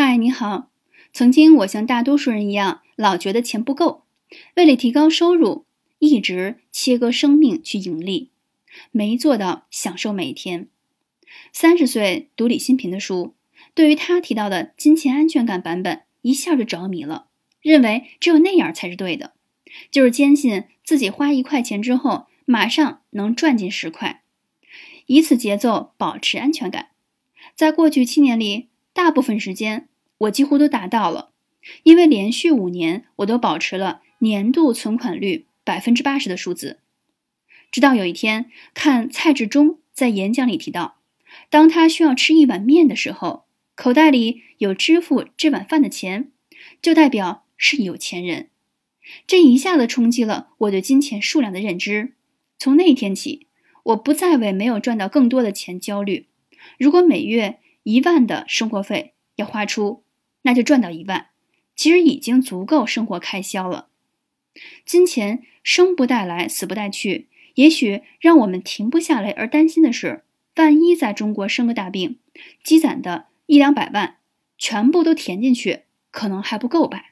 嗨，你好。曾经我像大多数人一样，老觉得钱不够，为了提高收入，一直切割生命去盈利，没做到享受每一天。三十岁读李新平的书，对于他提到的金钱安全感版本，一下就着迷了，认为只有那样才是对的，就是坚信自己花一块钱之后，马上能赚进十块，以此节奏保持安全感。在过去七年里，大部分时间我几乎都达到了，因为连续五年我都保持了年度存款率百分之八十的数字。直到有一天，看蔡志忠在演讲里提到，当他需要吃一碗面的时候，口袋里有支付这碗饭的钱，就代表是有钱人。这一下子冲击了我对金钱数量的认知。从那天起，我不再为没有赚到更多的钱焦虑。如果每月一万的生活费要花出，那就赚到一万，其实已经足够生活开销了。金钱生不带来，死不带去。也许让我们停不下来而担心的是，万一在中国生个大病，积攒的一两百万全部都填进去，可能还不够吧。